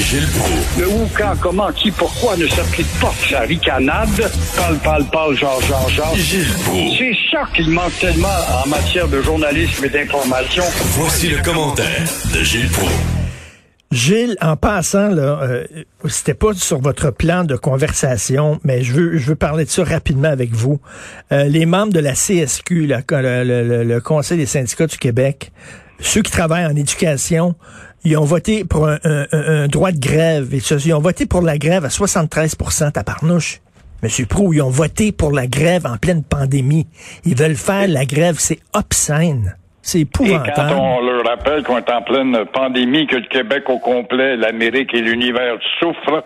Gilles Proulx. Le où, quand, comment, qui, pourquoi ne s'applique pas sa ricanade? Parle, parle, parle, genre, genre, genre. Gilles Proulx. C'est ça qu'il manque tellement en matière de journalisme et d'information. Voici le commentaire de Gilles Proulx. Gilles, en passant, là, euh, c'était pas sur votre plan de conversation, mais je veux, je veux parler de ça rapidement avec vous. Euh, les membres de la CSQ, la- le, le- le Conseil des syndicats du Québec, ceux qui travaillent en éducation, ils ont voté pour un, un- un- droit de grève. Et ils ont voté pour la grève à 73 à parnouche. Monsieur Prou, ils ont voté pour la grève en pleine pandémie. Ils veulent faire la grève. C'est obscène. C'est Et quand épouvantable. on leur rappelle qu'on est en pleine pandémie, que le Québec au complet, l'Amérique et l'univers souffrent,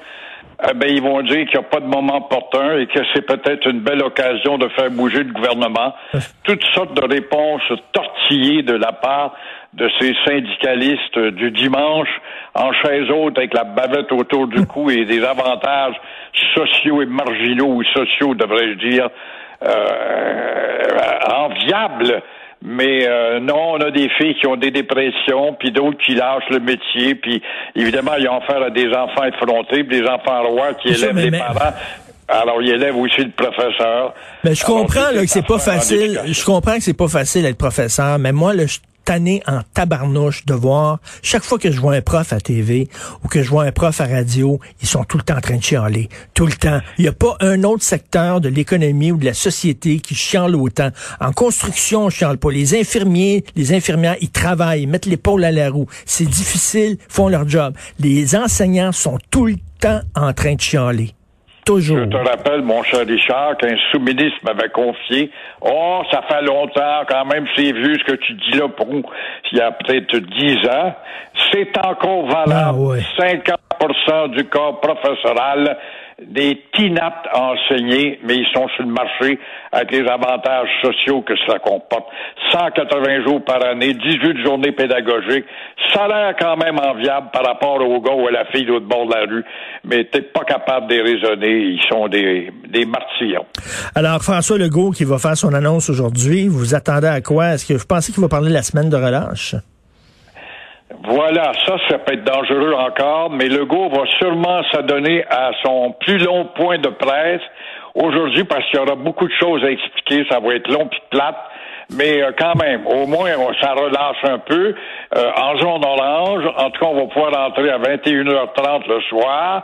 eh ben, ils vont dire qu'il n'y a pas de moment opportun et que c'est peut-être une belle occasion de faire bouger le gouvernement. Toutes sortes de réponses de la part de ces syndicalistes du dimanche en chaise haute avec la bavette autour du cou et des avantages sociaux et marginaux ou sociaux, devrais-je dire, euh, enviables. Mais euh, non, on a des filles qui ont des dépressions, puis d'autres qui lâchent le métier, puis évidemment, ils ont affaire à des enfants effrontés, puis des enfants rois qui élèvent les parents. Alors, ils élèvent aussi le professeur. Mais je Alors, comprends là, que c'est pas facile. Je comprends que c'est pas facile d'être professeur, mais moi, là, je tanné en tabarnouche de voir chaque fois que je vois un prof à TV ou que je vois un prof à radio, ils sont tout le temps en train de chialer. Tout le temps. Il n'y a pas un autre secteur de l'économie ou de la société qui chiale autant. En construction, on chiale pas. Les infirmiers, les infirmières, ils travaillent, ils mettent l'épaule à la roue. C'est difficile, font leur job. Les enseignants sont tout le temps en train de chialer. Toujours. Je te rappelle, mon cher Richard, qu'un sous-ministre m'avait confié Oh, ça fait longtemps, quand même, c'est vu ce que tu dis là pour il y a peut-être dix ans. C'est encore valable. Ah ouais. 50 du corps professoral des TINAT enseignés, mais ils sont sur le marché avec les avantages sociaux que cela comporte. 180 jours par année, 18 journées pédagogiques. L'air quand même enviable par rapport au gars ou à la fille de l'autre bord de la rue, mais t'es pas capable de raisonner. Ils sont des, des martyrs. Alors, François Legault qui va faire son annonce aujourd'hui, vous vous attendez à quoi? Est-ce que vous pensez qu'il va parler de la semaine de relâche? Voilà, ça, ça peut être dangereux encore, mais Legault va sûrement s'adonner à son plus long point de presse aujourd'hui parce qu'il y aura beaucoup de choses à expliquer. Ça va être long puis plate. Mais euh, quand même, au moins, ça relâche un peu. Euh, en jaune orange, en tout cas, on va pouvoir entrer à 21h30 le soir.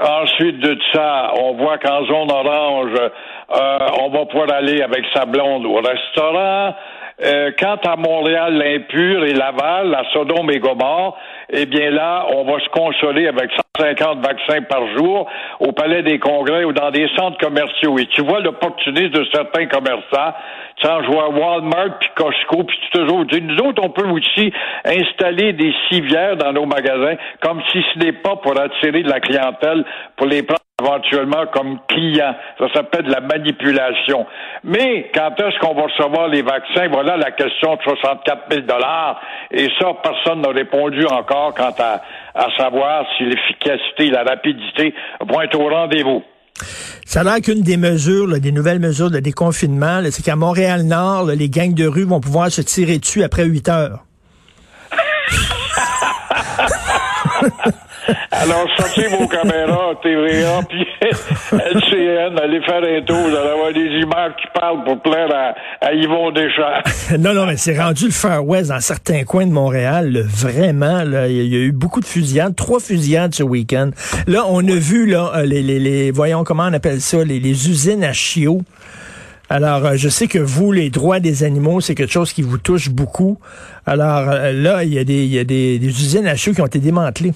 Ensuite de ça, on voit qu'en zone orange, euh, on va pouvoir aller avec sa blonde au restaurant. Euh, quant à Montréal, l'impur et Laval, la Sodome et Gomorre, eh bien là, on va se consoler avec 150 vaccins par jour au Palais des Congrès ou dans des centres commerciaux. Et tu vois l'opportunisme de certains commerçants. Tu je vois Walmart puis Costco puis tout toujours. Nous autres, on peut aussi installer des civières dans nos magasins, comme si ce n'est pas pour attirer de la clientèle, pour les prendre éventuellement comme clients. Ça s'appelle de la manipulation. Mais quand est-ce qu'on va recevoir les vaccins? Voilà la question de 64 000 Et ça, personne n'a répondu encore quant à, à savoir si l'efficacité et la rapidité vont être au rendez-vous. Ça a l'air qu'une des mesures, là, des nouvelles mesures de déconfinement, c'est qu'à Montréal-Nord, les gangs de rue vont pouvoir se tirer dessus après 8 heures. Alors, sortez vos caméras, TVA, puis LCN, allez faire un tour, vous allez avoir des images qui parlent pour plaire à, Yvon Deschamps. non, non, mais c'est rendu le Far West dans certains coins de Montréal. là, vraiment, là, il y, a- eu beaucoup de fusillades, trois fusillades ce week-end. Là, on a vu, là, euh, les, les, les- voyons comment on appelle ça, les, usines à chiots. Alors, euh, je sais que vous, les droits des animaux, c'est quelque chose qui vous touche beaucoup. Alors euh, là, il y a, des, il y a des usines à chiots qui ont été démantelées.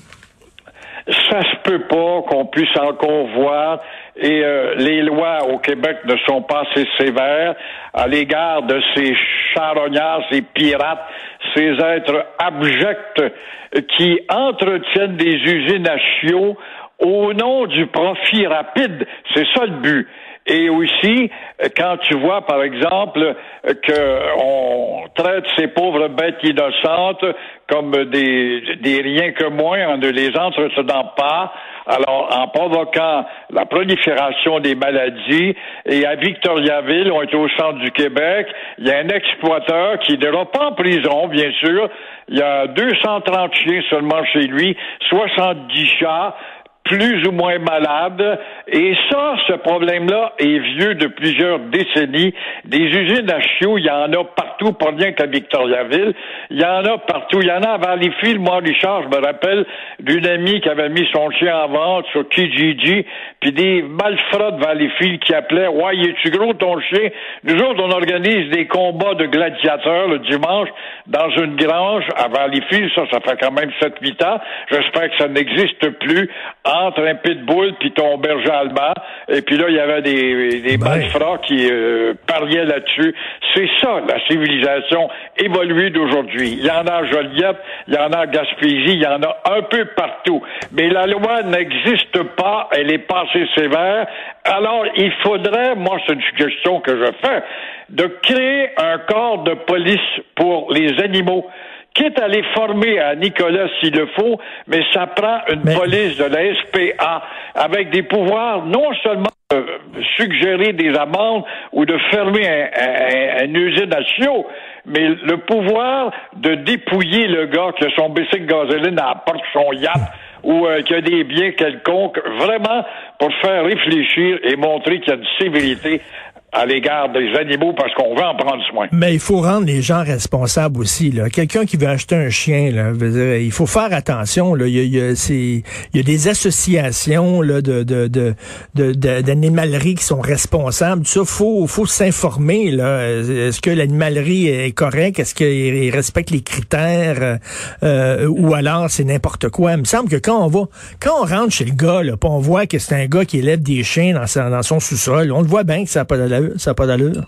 Ça se peut pas qu'on puisse encore voir et euh, les lois au Québec ne sont pas assez sévères à l'égard de ces charognards, ces pirates, ces êtres abjects qui entretiennent des usines à chiots au nom du profit rapide. C'est ça le but. Et aussi, quand tu vois, par exemple, qu'on traite ces pauvres bêtes innocentes comme des, des rien que moins en ne les entretenant pas, alors en provoquant la prolifération des maladies, et à Victoriaville, on est au centre du Québec, il y a un exploiteur qui n'ira pas en prison, bien sûr, il y a 230 chiens seulement chez lui, 70 chats, plus ou moins malades. Et ça, ce problème-là est vieux de plusieurs décennies. Des usines à chiots, il y en a partout, pas rien qu'à Victoriaville. Il y en a partout. Il y en a à Valleyfield. Moi, Richard, je me rappelle d'une amie qui avait mis son chien en vente sur Kijiji, puis des malfrats de Valleyfield qui appelaient « Ouais, es-tu gros ton chien? » Nous autres, on organise des combats de gladiateurs le dimanche dans une grange à Valleyfield. Ça, ça fait quand même 7-8 ans. J'espère que ça n'existe plus entre un pitbull puis ton berger allemand. Et puis là, il y avait des, des Ben. malfrats qui euh, pariaient là-dessus. C'est ça, la civilisation évoluée d'aujourd'hui. Il y en a à Joliette, il y en a à Gaspésie, il y en a un peu partout. Mais la loi n'existe pas, elle est pas assez sévère. Alors, il faudrait, moi, c'est une suggestion que je fais, de créer un corps de police pour les animaux quitte à les former à Nicolas s'il le faut, mais ça prend une Mais- police de la SPA avec des pouvoirs non seulement de suggérer des amendes ou de fermer un, un- un- une usine à mais le pouvoir de dépouiller le gars qui a son bicycle gasoline à la porte de son yacht ou euh, qui a des biens quelconques, vraiment pour faire réfléchir et montrer qu'il y a une sévérité à l'égard des animaux parce qu'on veut en prendre soin. Mais il faut rendre les gens responsables aussi. là. Quelqu'un qui veut acheter un chien, là, dire, il faut faire attention. Là. Il, y a, il, y a, il y a des associations là, de, de, de, de- de- d'animalerie qui sont responsables. Ça, faut, faut s'informer. Là. Est-ce que l'animalerie est correcte? Est-ce qu'il respecte les critères? Euh, ou alors c'est n'importe quoi? Il me semble que quand on va, quand on rentre chez le gars, là, on voit que c'est un gars qui élève des chiens dans, dans son sous-sol, on le voit bien que ça n'a pas Ça a pas d'allure.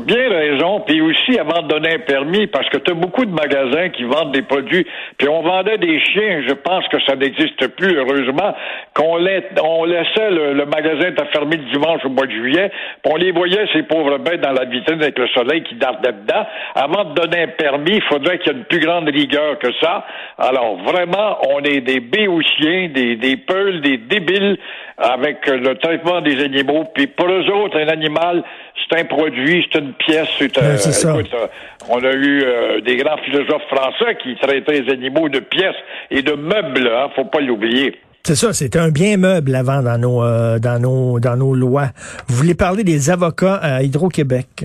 Bien raison. Puis aussi, avant de donner un permis, parce que tu as beaucoup de magasins qui vendent des produits, puis on vendait des chiens, je pense que ça n'existe plus, heureusement, qu'on on laissait le, le magasin être fermé le dimanche au mois de juillet, puis on les voyait, ces pauvres bêtes, dans la vitrine avec le soleil qui dardait dedans. Avant de donner un permis, il faudrait qu'il y ait une plus grande rigueur que ça. Alors, vraiment, on est des béoutiens, des, des peuls, des débiles avec euh, le traitement des animaux. Puis pour eux autres, un animal, c'est un produit, c'est une pièce. C'est, Ouais, c'est ça. écoute, euh, on a eu euh, des grands philosophes français qui traitaient les animaux de pièces et de meubles, hein, faut pas l'oublier. C'est ça, c'était un bien meuble avant dans nos, euh, dans nos, dans nos lois. Vous voulez parler des avocats à Hydro-Québec?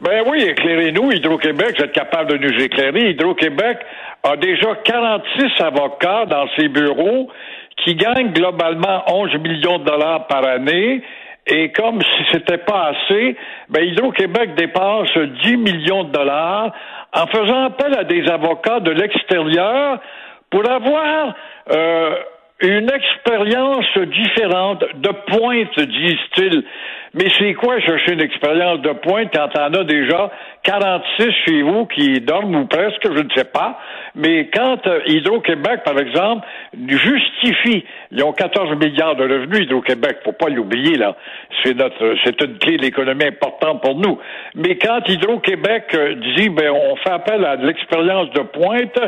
Ben oui, éclairez-nous, Hydro-Québec, vous êtes capable de nous éclairer. Hydro-Québec a déjà 46 avocats dans ses bureaux qui gagnent globalement 11 millions de dollars par année. Et comme si c'était pas assez, ben Hydro-Québec dépense 10 millions de dollars en faisant appel à des avocats de l'extérieur pour avoir euh, une expérience différente, de pointe, disent-ils. Mais c'est quoi chercher une expérience de pointe quand t'en as déjà 46 chez vous qui dorment ou presque, je ne sais pas. Mais quand euh, Hydro-Québec, par exemple, justifie, ils ont 14 milliards de revenus, Hydro-Québec, faut pas l'oublier, là. C'est notre, c'est une clé de l'économie importante pour nous. Mais quand Hydro-Québec euh, dit, ben, on fait appel à de l'expérience de pointe,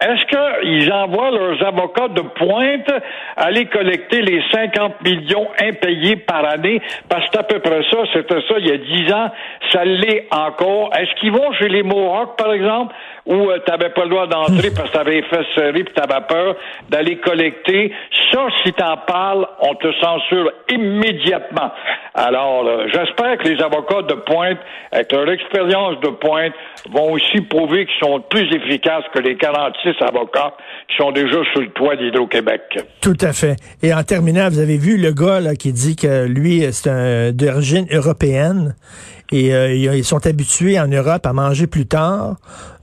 est-ce qu'ils envoient leurs avocats de pointe aller collecter les 50 millions impayés par année? Parce que peu près ça, c'était ça il y a 10 ans, ça l'est encore. Est-ce qu'ils vont chez les Mohawks, par exemple, où tu n'avais pas le droit d'entrer parce que tu avais fait serrer puis tu avais peur d'aller collecter? Ça, si tu en parles, on te censure immédiatement. Alors, j'espère que les avocats de pointe, avec leur expérience de pointe, vont aussi prouver qu'ils sont plus efficaces que les 46 avocats qui sont déjà sur le toit d'Hydro-Québec. Tout à fait. Et en terminant, vous avez vu le gars qui dit que lui, c'est d'origine européenne et euh, ils sont habitués en Europe à manger plus tard.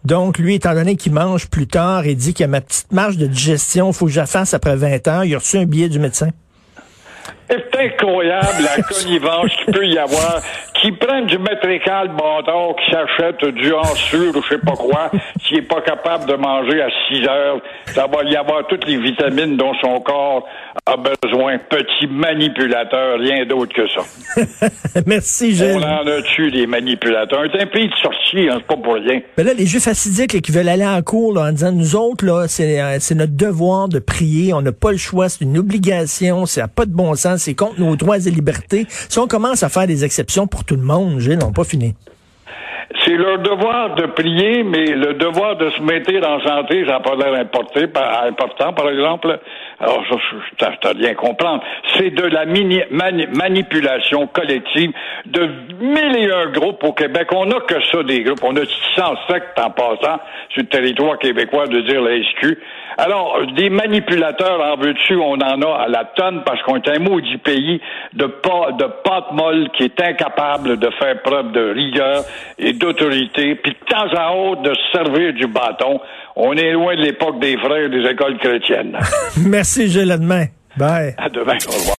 Donc, lui, étant donné qu'il mange plus tard, il dit qu'il a ma petite marge de digestion, faut que je après 20 ans. Il a reçu un billet du médecin. C'est incroyable la connivence qu'il peut y avoir, qui prennent du métrical bâtard, qui s'achètent du ansur ou je sais pas quoi, s'il est pas capable de manger à 6 heures, ça va y avoir toutes les vitamines dont son corps a besoin. Petit manipulateur, rien d'autre que ça. Merci, Gilles. On en a tué des manipulateurs. C'est un pays de sorciers, hein, c'est pas pour rien. Mais là, les juifs assidiques là, qui veulent aller en cours là, en disant, nous autres, là, c'est, euh, c'est notre devoir de prier, on n'a pas le choix, c'est une obligation, ça n'a pas de bon sens, c'est contre nos droits et libertés. Si on commence à faire des exceptions pour tout le monde, Gilles, on pas fini. C'est leur devoir de prier, mais le devoir de se mettre en santé, ça n'a pas l'air important, par exemple. Alors, ça, je- t'as bien comprendre. C'est de la manipulation collective de mille et un groupes au Québec. On n'a que ça, des groupes. On a 600 sectes en passant sur le territoire québécois de dire la SQ. Alors, des manipulateurs en veux-tu, on en a à la tonne parce qu'on est un maudit pays de, de pâte molle qui est incapable de faire preuve de rigueur et d'autorité, puis de temps à autre de se servir du bâton. On est loin de l'époque des frères des écoles chrétiennes. Merci, Gilles, à demain. Bye. À demain. Au revoir.